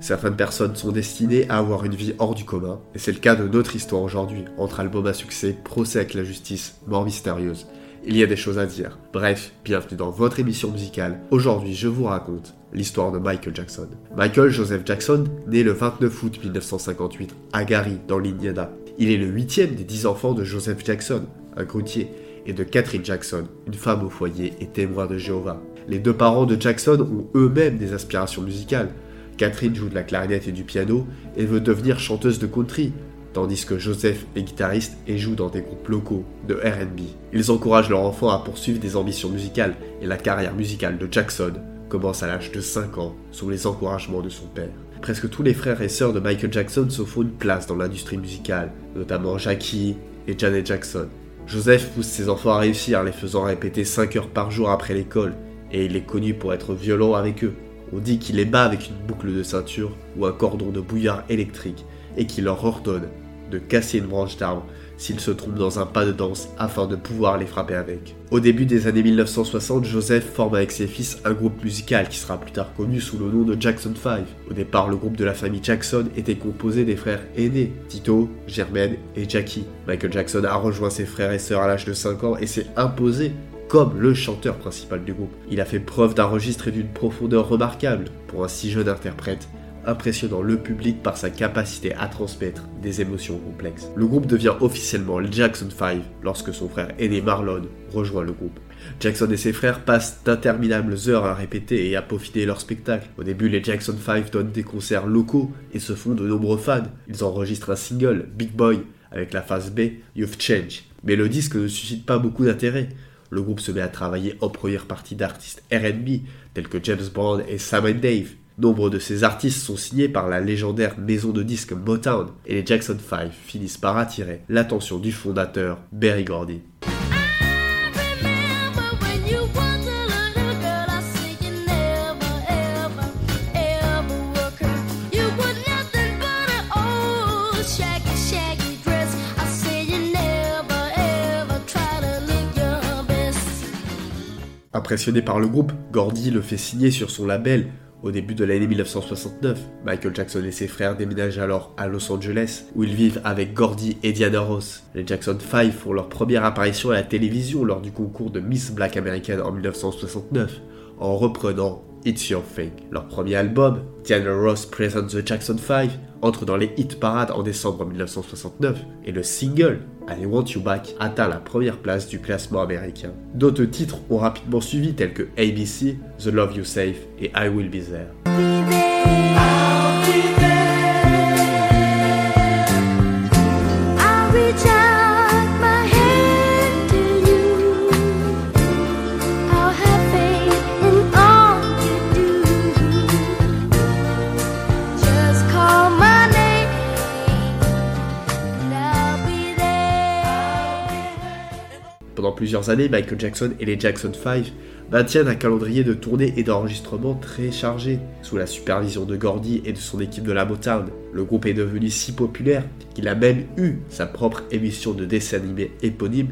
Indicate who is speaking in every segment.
Speaker 1: Certaines personnes sont destinées à avoir une vie hors du commun, et c'est le cas de notre histoire aujourd'hui, entre albums à succès, procès avec la justice, mort mystérieuse. Il y a des choses à dire. Bref, bienvenue dans votre émission musicale. Aujourd'hui, je vous raconte l'histoire de Michael Jackson. Michael Joseph Jackson, né le 29 août 1958 à Gary, dans l'Indiana. Il est le huitième des dix enfants de Joseph Jackson, un grutier, et de Catherine Jackson, une femme au foyer et témoin de Jéhovah. Les deux parents de Jackson ont eux-mêmes des aspirations musicales. Catherine joue de la clarinette et du piano et veut devenir chanteuse de country, tandis que Joseph est guitariste et joue dans des groupes locaux de RB. Ils encouragent leur enfant à poursuivre des ambitions musicales et la carrière musicale de Jackson commence à l'âge de 5 ans sous les encouragements de son père. Presque tous les frères et sœurs de Michael Jackson se font une place dans l'industrie musicale, notamment Jackie et Janet Jackson. Joseph pousse ses enfants à réussir, les faisant répéter 5 heures par jour après l'école, et il est connu pour être violent avec eux. On dit qu'il les bat avec une boucle de ceinture ou un cordon de bouillard électrique et qu'il leur ordonne de casser une branche d'arbre s'ils se trompent dans un pas de danse afin de pouvoir les frapper avec. Au début des années 1960, Joseph forme avec ses fils un groupe musical qui sera plus tard connu sous le nom de Jackson 5. Au départ, le groupe de la famille Jackson était composé des frères aînés, Tito, Jermaine et Jackie. Michael Jackson a rejoint ses frères et sœurs à l'âge de 5 ans et s'est imposé comme le chanteur principal du groupe. Il a fait preuve d'un registre et d'une profondeur remarquable pour un si jeune interprète, impressionnant le public par sa capacité à transmettre des émotions complexes. Le groupe devient officiellement le Jackson 5 lorsque son frère aîné Marlon rejoint le groupe. Jackson et ses frères passent d'interminables heures à répéter et à peaufiner leur spectacle. Au début, les Jackson 5 donnent des concerts locaux et se font de nombreux fans. Ils enregistrent un single, Big Boy, avec la phase B, You've Changed. Mais le disque ne suscite pas beaucoup d'intérêt le groupe se met à travailler en première partie d'artistes RB tels que James Brown et Sam Dave. Nombre de ces artistes sont signés par la légendaire maison de disques Motown et les Jackson 5 finissent par attirer l'attention du fondateur Berry Gordy. Impressionné par le groupe, Gordy le fait signer sur son label au début de l'année 1969. Michael Jackson et ses frères déménagent alors à Los Angeles, où ils vivent avec Gordy et Diana Ross. Les Jackson 5 font leur première apparition à la télévision lors du concours de Miss Black American en 1969, en reprenant It's Your Thing. Leur premier album, Diana Ross Presents the Jackson 5, entre dans les hit parades en décembre 1969 et le single I Want You Back atteint la première place du classement américain. D'autres titres ont rapidement suivi tels que ABC, The Love You Save et I Will Be There. Années, Michael Jackson et les Jackson 5 maintiennent un calendrier de tournée et d'enregistrement très chargé. Sous la supervision de Gordy et de son équipe de la Motown, le groupe est devenu si populaire qu'il a même eu sa propre émission de dessin animé éponyme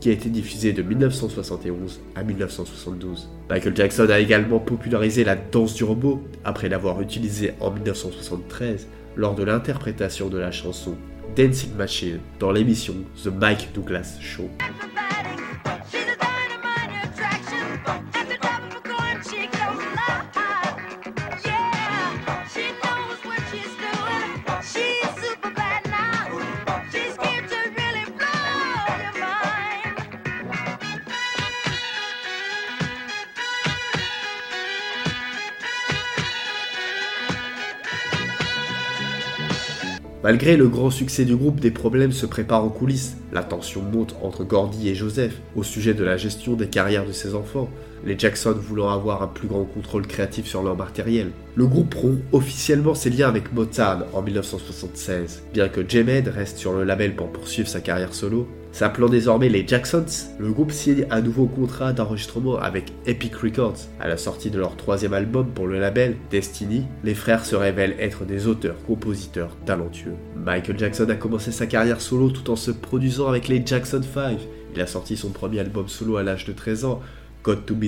Speaker 1: qui a été diffusée de 1971 à 1972. Michael Jackson a également popularisé la danse du robot après l'avoir utilisée en 1973 lors de l'interprétation de la chanson Dancing Machine dans l'émission The Mike Douglas Show. Malgré le grand succès du groupe, des problèmes se préparent en coulisses. La tension monte entre Gordy et Joseph au sujet de la gestion des carrières de ses enfants, les Jackson voulant avoir un plus grand contrôle créatif sur leur matériel. Le groupe rompt officiellement ses liens avec Motown en 1976. Bien que J-Med reste sur le label pour poursuivre sa carrière solo, S'appelant désormais les Jacksons, le groupe signe un nouveau contrat d'enregistrement avec Epic Records. À la sortie de leur troisième album pour le label, Destiny, les frères se révèlent être des auteurs-compositeurs talentueux. Michael Jackson a commencé sa carrière solo tout en se produisant avec les Jackson 5. Il a sorti son premier album solo à l'âge de 13 ans, God to Be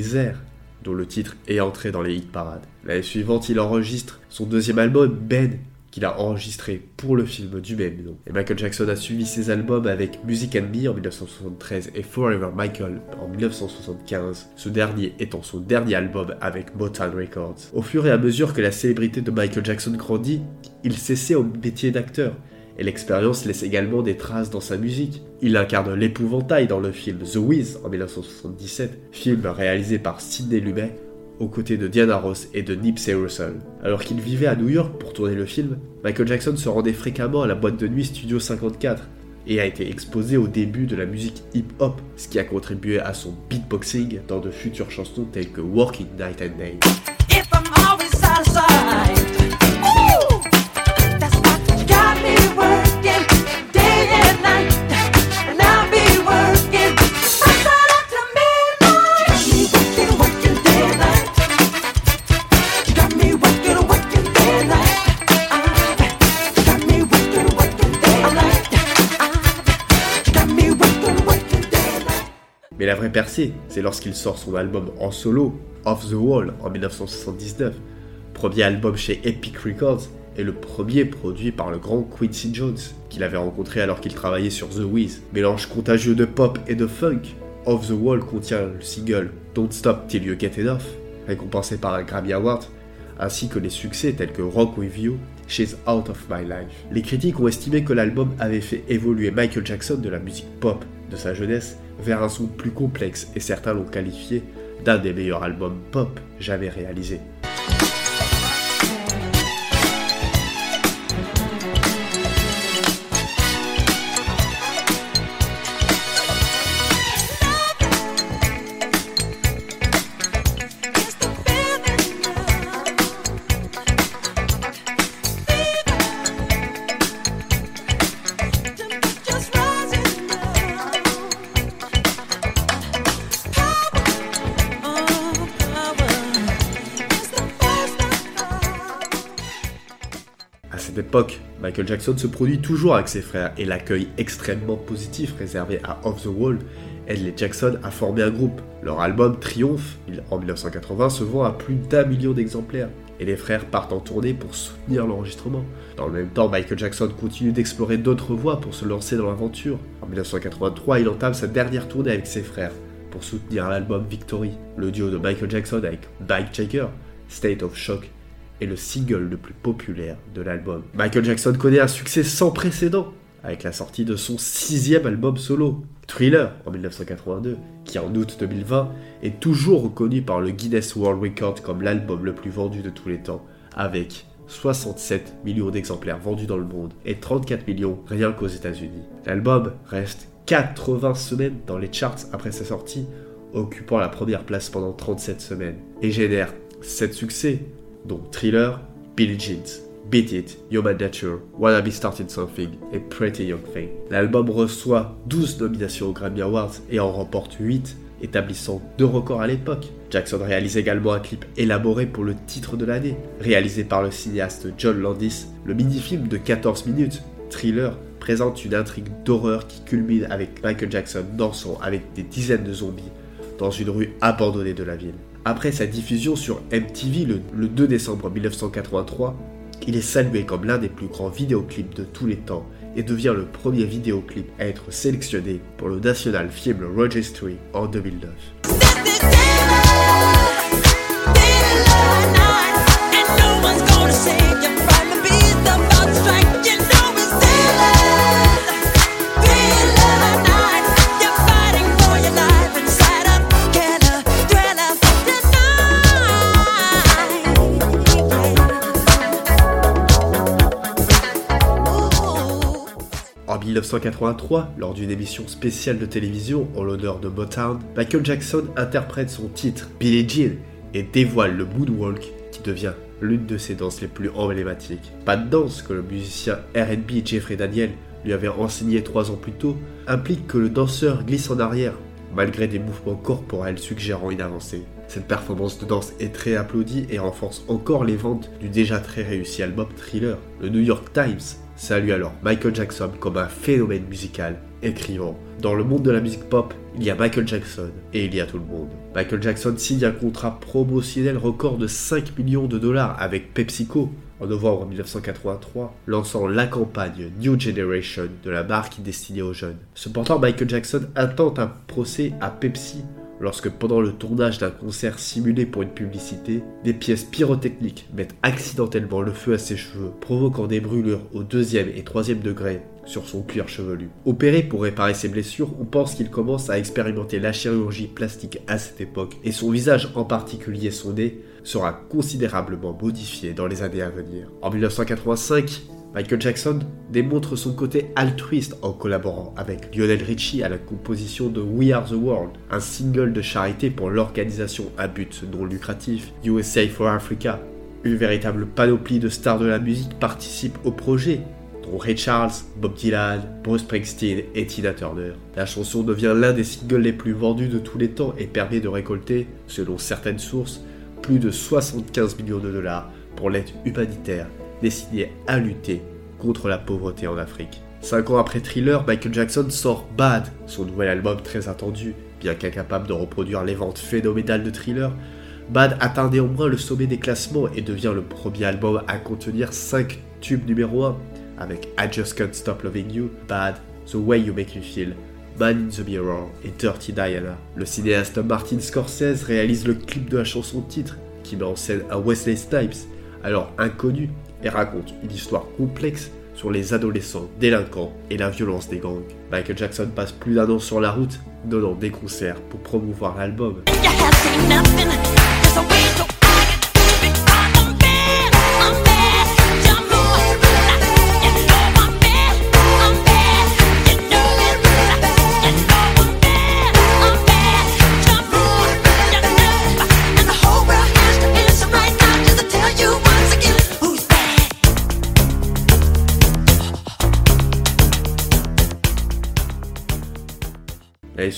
Speaker 1: dont le titre est entré dans les hit parades. L'année suivante, il enregistre son deuxième album, Ben, qu'il a enregistré pour le film du même nom. Et Michael Jackson a suivi ses albums avec Music and Me en 1973 et Forever Michael en 1975, ce dernier étant son dernier album avec Motown Records. Au fur et à mesure que la célébrité de Michael Jackson grandit, il s'essaie au métier d'acteur. Et l'expérience laisse également des traces dans sa musique. Il incarne l'épouvantail dans le film The Wiz en 1977, film réalisé par Sidney Lumet aux côtés de Diana Ross et de Nipsey Russell. Alors qu'il vivait à New York pour tourner le film, Michael Jackson se rendait fréquemment à la boîte de nuit Studio 54 et a été exposé au début de la musique hip-hop, ce qui a contribué à son beatboxing dans de futures chansons telles que Working Night and Day. Percée, c'est lorsqu'il sort son album en solo, Off the Wall, en 1979, premier album chez Epic Records et le premier produit par le grand Quincy Jones, qu'il avait rencontré alors qu'il travaillait sur The Wiz. Mélange contagieux de pop et de funk, Off the Wall contient le single Don't Stop Till You Get Enough, récompensé par un Grammy Award, ainsi que les succès tels que Rock With You, She's Out of My Life. Les critiques ont estimé que l'album avait fait évoluer Michael Jackson de la musique pop de sa jeunesse vers un son plus complexe et certains l'ont qualifié d'un des meilleurs albums pop jamais réalisés. Époque, Michael Jackson se produit toujours avec ses frères et l'accueil extrêmement positif réservé à Off the Wall aide les Jackson à former un groupe. Leur album Triomphe en 1980 se vend à plus d'un million d'exemplaires et les frères partent en tournée pour soutenir l'enregistrement. Dans le même temps, Michael Jackson continue d'explorer d'autres voies pour se lancer dans l'aventure. En 1983, il entame sa dernière tournée avec ses frères pour soutenir l'album Victory, le duo de Michael Jackson avec Mike Jagger, State of Shock le single le plus populaire de l'album. Michael Jackson connaît un succès sans précédent avec la sortie de son sixième album solo, Thriller, en 1982, qui en août 2020 est toujours reconnu par le Guinness World Record comme l'album le plus vendu de tous les temps, avec 67 millions d'exemplaires vendus dans le monde et 34 millions rien qu'aux États-Unis. L'album reste 80 semaines dans les charts après sa sortie, occupant la première place pendant 37 semaines, et génère 7 succès, dont Thriller, Billie Jeans, Beat It, Human Nature, Wanna Be Starting Something et Pretty Young Thing. L'album reçoit 12 nominations aux Grammy Awards et en remporte 8, établissant deux records à l'époque. Jackson réalise également un clip élaboré pour le titre de l'année, réalisé par le cinéaste John Landis. Le mini-film de 14 minutes, Thriller, présente une intrigue d'horreur qui culmine avec Michael Jackson dansant avec des dizaines de zombies dans une rue abandonnée de la ville. Après sa diffusion sur MTV le, 2 décembre 1983, il est salué comme l'un des plus grands vidéoclips de tous les temps et devient le premier vidéoclip à être sélectionné pour le National Film Registry en 2009. 1983, lors d'une émission spéciale de télévision en l'honneur de Motown, Michael Jackson interprète son titre Billie Jean et dévoile le moonwalk qui devient l'une de ses danses les plus emblématiques. Pas de danse que le musicien RB Jeffrey Daniel lui avait enseigné trois ans plus tôt implique que le danseur glisse en arrière, malgré des mouvements corporels suggérant une avancée. Cette performance de danse est très applaudie et renforce encore les ventes du déjà très réussi album Thriller. Le New York Times salue alors Michael Jackson comme un phénomène musical, écrivant Dans le monde de la musique pop, il y a Michael Jackson et il y a tout le monde. Michael Jackson signe un contrat promotionnel record de 5 millions de dollars avec PepsiCo en novembre 1983, lançant la campagne New Generation de la marque destinée aux jeunes. Cependant, Michael Jackson intente un procès à Pepsi lorsque pendant le tournage d'un concert simulé pour une publicité, des pièces pyrotechniques mettent accidentellement le feu à ses cheveux, provoquant des brûlures au deuxième et troisième degré sur son cuir chevelu. Opéré pour réparer ses blessures, on pense qu'il commence à expérimenter la chirurgie plastique à cette époque, et son visage, en particulier son nez, sera considérablement modifié dans les années à venir. En 1985, Michael Jackson démontre son côté altruiste en collaborant avec Lionel Richie à la composition de We Are the World, un single de charité pour l'organisation à but non lucratif USA for Africa. Une véritable panoplie de stars de la musique participe au projet, dont Ray Charles, Bob Dylan, Bruce Springsteen et Tina Turner. La chanson devient l'un des singles les plus vendus de tous les temps et permet de récolter, selon certaines sources, plus de 75 millions de dollars pour l'aide humanitaire décidé à lutter contre la pauvreté en Afrique. Cinq ans après Thriller, Michael Jackson sort Bad, son nouvel album très attendu. Bien qu'incapable de reproduire les ventes phénoménales de Thriller, Bad atteint néanmoins le sommet des classements et devient le premier album à contenir 5 tubes numéro 1 avec I Just Can't Stop Loving You, Bad, The Way You Make Me Feel, Man in the Mirror et Dirty Diana. Le cinéaste Martin Scorsese réalise le clip de la chanson titre qui met en scène un Wesley Snipes, alors inconnu et raconte une histoire complexe sur les adolescents délinquants et la violence des gangs. Michael Jackson passe plus d'un an sur la route, donnant des concerts pour promouvoir l'album.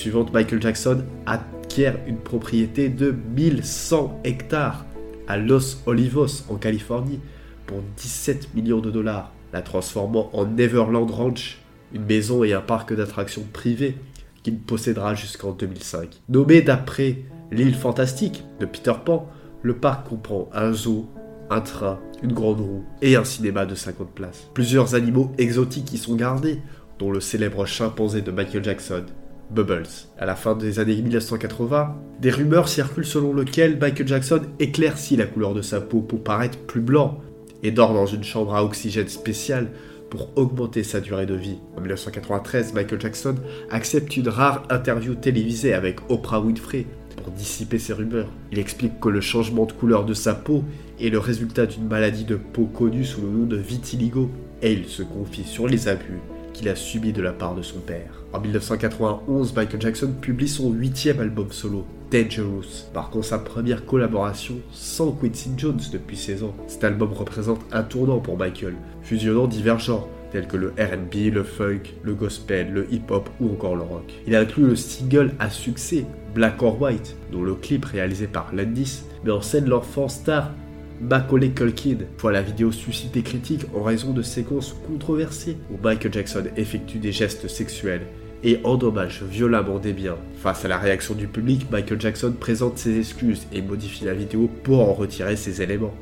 Speaker 1: Suivante, Michael Jackson acquiert une propriété de 1100 hectares à Los Olivos, en Californie, pour 17 millions de dollars, la transformant en Neverland Ranch, une maison et un parc d'attractions privé qu'il possédera jusqu'en 2005. Nommé d'après l'île fantastique de Peter Pan, le parc comprend un zoo, un train, une grande roue et un cinéma de 50 places. Plusieurs animaux exotiques y sont gardés, dont le célèbre chimpanzé de Michael Jackson, Bubbles. À la fin des années 1980, des rumeurs circulent selon lesquelles Michael Jackson éclaircit la couleur de sa peau pour paraître plus blanc et dort dans une chambre à oxygène spéciale pour augmenter sa durée de vie. En 1993, Michael Jackson accepte une rare interview télévisée avec Oprah Winfrey pour dissiper ces rumeurs. Il explique que le changement de couleur de sa peau est le résultat d'une maladie de peau connue sous le nom de vitiligo et il se confie sur les abus qu'il a subi de la part de son père. En 1991, Michael Jackson publie son huitième album solo, Dangerous, marquant sa première collaboration sans Quincy Jones depuis 16 ans. Cet album représente un tournant pour Michael, fusionnant divers genres, tels que le RB, le funk, le gospel, le hip-hop ou encore le rock. Il inclut le single à succès Black or White, dont le clip réalisé par Landis met en scène l'enfant star Macaulay Culkin voit la vidéo susciter critiques en raison de séquences controversées où Michael Jackson effectue des gestes sexuels et endommage violemment des biens. Face à la réaction du public, Michael Jackson présente ses excuses et modifie la vidéo pour en retirer ses éléments.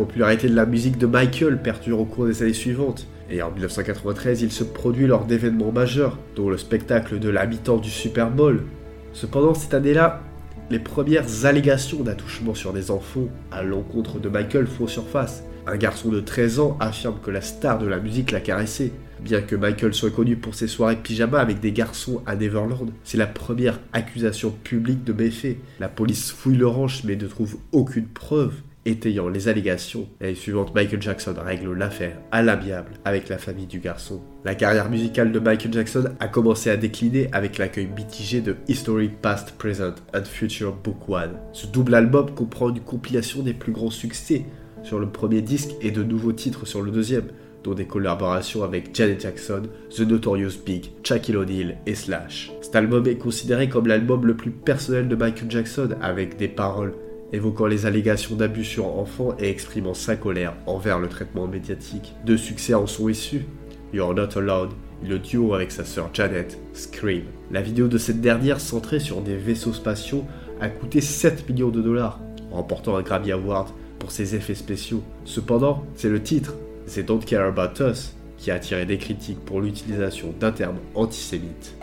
Speaker 1: Popularité de la musique de Michael perdure au cours des années suivantes, et en 1993 il se produit lors d'événements majeurs, dont le spectacle de la mi-temps du Super Bowl. Cependant, cette année-là, les premières allégations d'attouchement sur des enfants à l'encontre de Michael font surface. Un garçon de 13 ans affirme que la star de la musique l'a caressé. Bien que Michael soit connu pour ses soirées pyjama avec des garçons à Neverland, c'est la première accusation publique de méfait. La police fouille le ranch mais ne trouve aucune preuve étayant les allégations. L'année suivante, Michael Jackson règle l'affaire à l'amiable avec la famille du garçon. La carrière musicale de Michael Jackson a commencé à décliner avec l'accueil mitigé de History Past, Present and Future Book One. Ce double album comprend une compilation des plus grands succès sur le premier disque et de nouveaux titres sur le deuxième, dont des collaborations avec Janet Jackson, The Notorious Big, Shaquille O'Neal et Slash. Cet album est considéré comme l'album le plus personnel de Michael Jackson, avec des paroles évoquant les allégations d'abus sur enfants et exprimant sa colère envers le traitement médiatique. Deux succès en sont issus. You're Not Alone, le duo avec sa sœur Janet, Scream. La vidéo de cette dernière, centrée sur des vaisseaux spatiaux, a coûté 7 millions de dollars, remportant un Grammy Award pour ses effets spéciaux. Cependant, c'est le titre, c'est Don't Care About Us, qui a attiré des critiques pour l'utilisation d'un terme antisémite.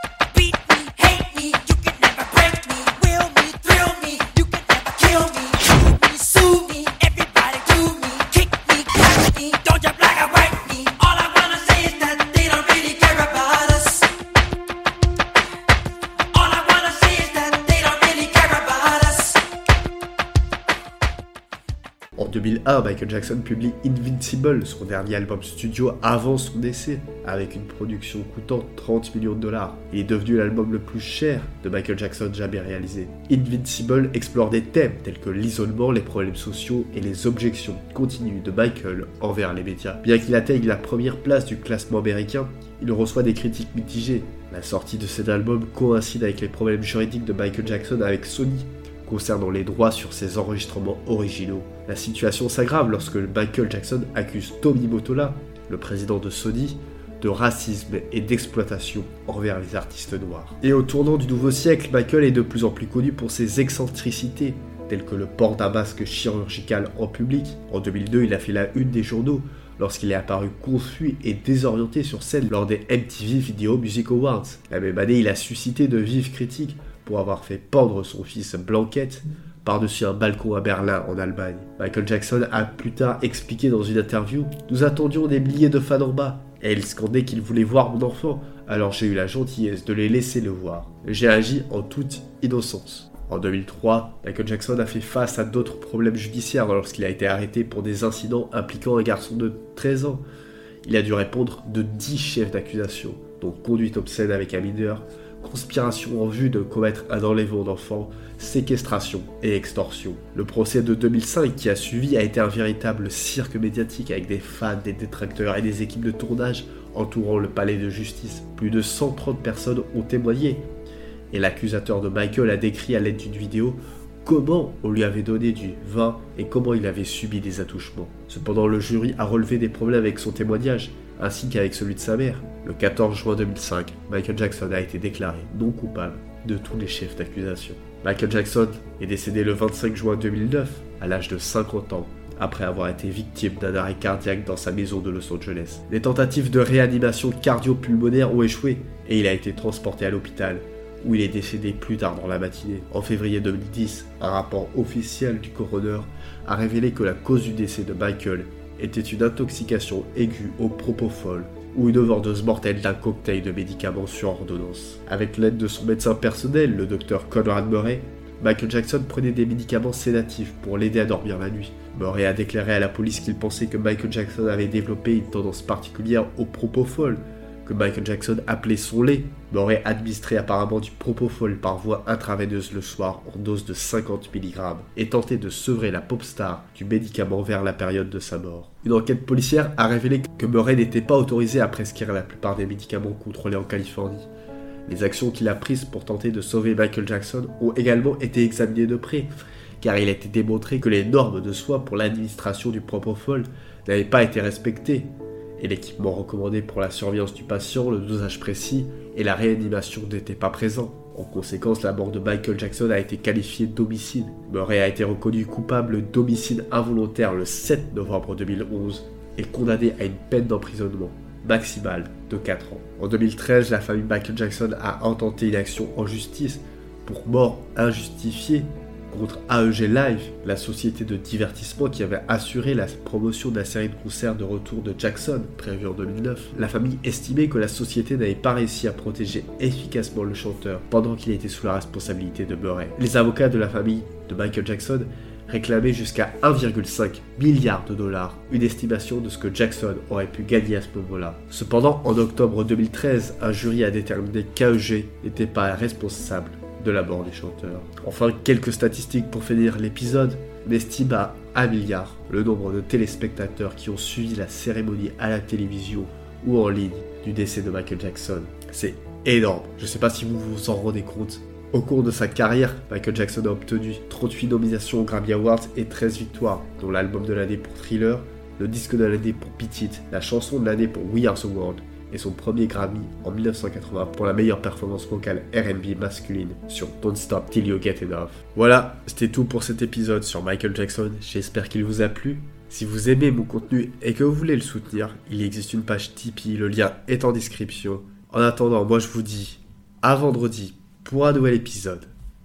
Speaker 1: 2001, Michael Jackson publie Invincible, son dernier album studio avant son décès, avec une production coûtant 30 millions de dollars. Il est devenu l'album le plus cher de Michael Jackson jamais réalisé. Invincible explore des thèmes tels que l'isolement, les problèmes sociaux et les objections continues de Michael envers les médias. Bien qu'il atteigne la première place du classement américain, il reçoit des critiques mitigées. La sortie de cet album coïncide avec les problèmes juridiques de Michael Jackson avec Sony, concernant les droits sur ses enregistrements originaux. La situation s'aggrave lorsque Michael Jackson accuse Tommy Motola, le président de Sony, de racisme et d'exploitation envers les artistes noirs. Et au tournant du nouveau siècle, Michael est de plus en plus connu pour ses excentricités, telles que le port d'un masque chirurgical en public. En 2002, il a fait la une des journaux lorsqu'il est apparu confus et désorienté sur scène lors des MTV Video Music Awards. La même année, il a suscité de vives critiques pour avoir fait pendre son fils Blanquette par-dessus un balcon à Berlin en Allemagne. Michael Jackson a plus tard expliqué dans une interview Nous attendions des milliers de fans en bas, et ils scandaient qu'ils voulaient voir mon enfant, alors j'ai eu la gentillesse de les laisser le voir. J'ai agi en toute innocence. En 2003, Michael Jackson a fait face à d'autres problèmes judiciaires lorsqu'il a été arrêté pour des incidents impliquant un garçon de 13 ans. Il a dû répondre de 10 chefs d'accusation, dont conduite obscène avec un mineur, conspiration en vue de commettre un enlèvement d'enfants, séquestration et extorsion. Le procès de 2005 qui a suivi a été un véritable cirque médiatique avec des fans, des détracteurs et des équipes de tournage entourant le palais de justice. Plus de 130 personnes ont témoigné. Et l'accusateur de Michael a décrit à l'aide d'une vidéo comment on lui avait donné du vin et comment il avait subi des attouchements. Cependant, le jury a relevé des problèmes avec son témoignage ainsi qu'avec celui de sa mère. Le 14 juin 2005, Michael Jackson a été déclaré non coupable de tous les chefs d'accusation. Michael Jackson est décédé le 25 juin 2009, à l'âge de 50 ans, après avoir été victime d'un arrêt cardiaque dans sa maison de Los Angeles. Les tentatives de réanimation cardio-pulmonaire ont échoué et il a été transporté à l'hôpital, où il est décédé plus tard dans la matinée. En février 2010, un rapport officiel du coroner a révélé que la cause du décès de Michael était une intoxication aiguë au propofol ou une overdose mortelle d'un cocktail de médicaments sur ordonnance. Avec l'aide de son médecin personnel, le docteur Conrad Murray, Michael Jackson prenait des médicaments sédatifs pour l'aider à dormir la nuit. Murray a déclaré à la police qu'il pensait que Michael Jackson avait développé une tendance particulière au propofol, que Michael Jackson appelait son lait, m'aurait administré apparemment du propofol par voie intraveineuse le soir en dose de 50 mg et tenté de sevrer la pop star du médicament vers la période de sa mort. Une enquête policière a révélé que Murray n'était pas autorisé à prescrire la plupart des médicaments contrôlés en Californie. Les actions qu'il a prises pour tenter de sauver Michael Jackson ont également été examinées de près, car il a été démontré que les normes de soins pour l'administration du propofol n'avaient pas été respectées, et l'équipement recommandé pour la surveillance du patient, le dosage précis et la réanimation n'étaient pas présents. En conséquence, la mort de Michael Jackson a été qualifiée d'homicide. Murray a été reconnu coupable d'homicide involontaire le 7 novembre 2011 et condamné à une peine d'emprisonnement maximale de 4 ans. En 2013, la famille Michael Jackson a intenté une action en justice pour mort injustifiée contre AEG Live, la société de divertissement qui avait assuré la promotion de la série de concerts de retour de Jackson, prévue en 2009. La famille estimait que la société n'avait pas réussi à protéger efficacement le chanteur pendant qu'il était sous la responsabilité de Murray. Les avocats de la famille de Michael Jackson réclamait jusqu'à 1,5 milliard de dollars, une estimation de ce que Jackson aurait pu gagner à ce moment-là. Cependant, en octobre 2013, un jury a déterminé qu'AEG n'était pas responsable de la mort du chanteur. Enfin, quelques statistiques pour finir l'épisode. On estime à 1 milliard le nombre de téléspectateurs qui ont suivi la cérémonie à la télévision ou en ligne du décès de Michael Jackson. C'est énorme. Je ne sais pas si vous vous en rendez compte. Au cours de sa carrière, Michael Jackson a obtenu 38 nominations aux Grammy Awards et 13 victoires, dont l'album de l'année pour Thriller, le disque de l'année pour Beat It, la chanson de l'année pour We Are the World et son premier Grammy en 1980 pour la meilleure performance vocale RB masculine sur Don't Stop Till You Get Enough. Voilà, c'était tout pour cet épisode sur Michael Jackson, j'espère qu'il vous a plu. Si vous aimez mon contenu et que vous voulez le soutenir, il existe une page Tipeee, le lien est en description. En attendant, moi je vous dis à vendredi pour un nouvel épisode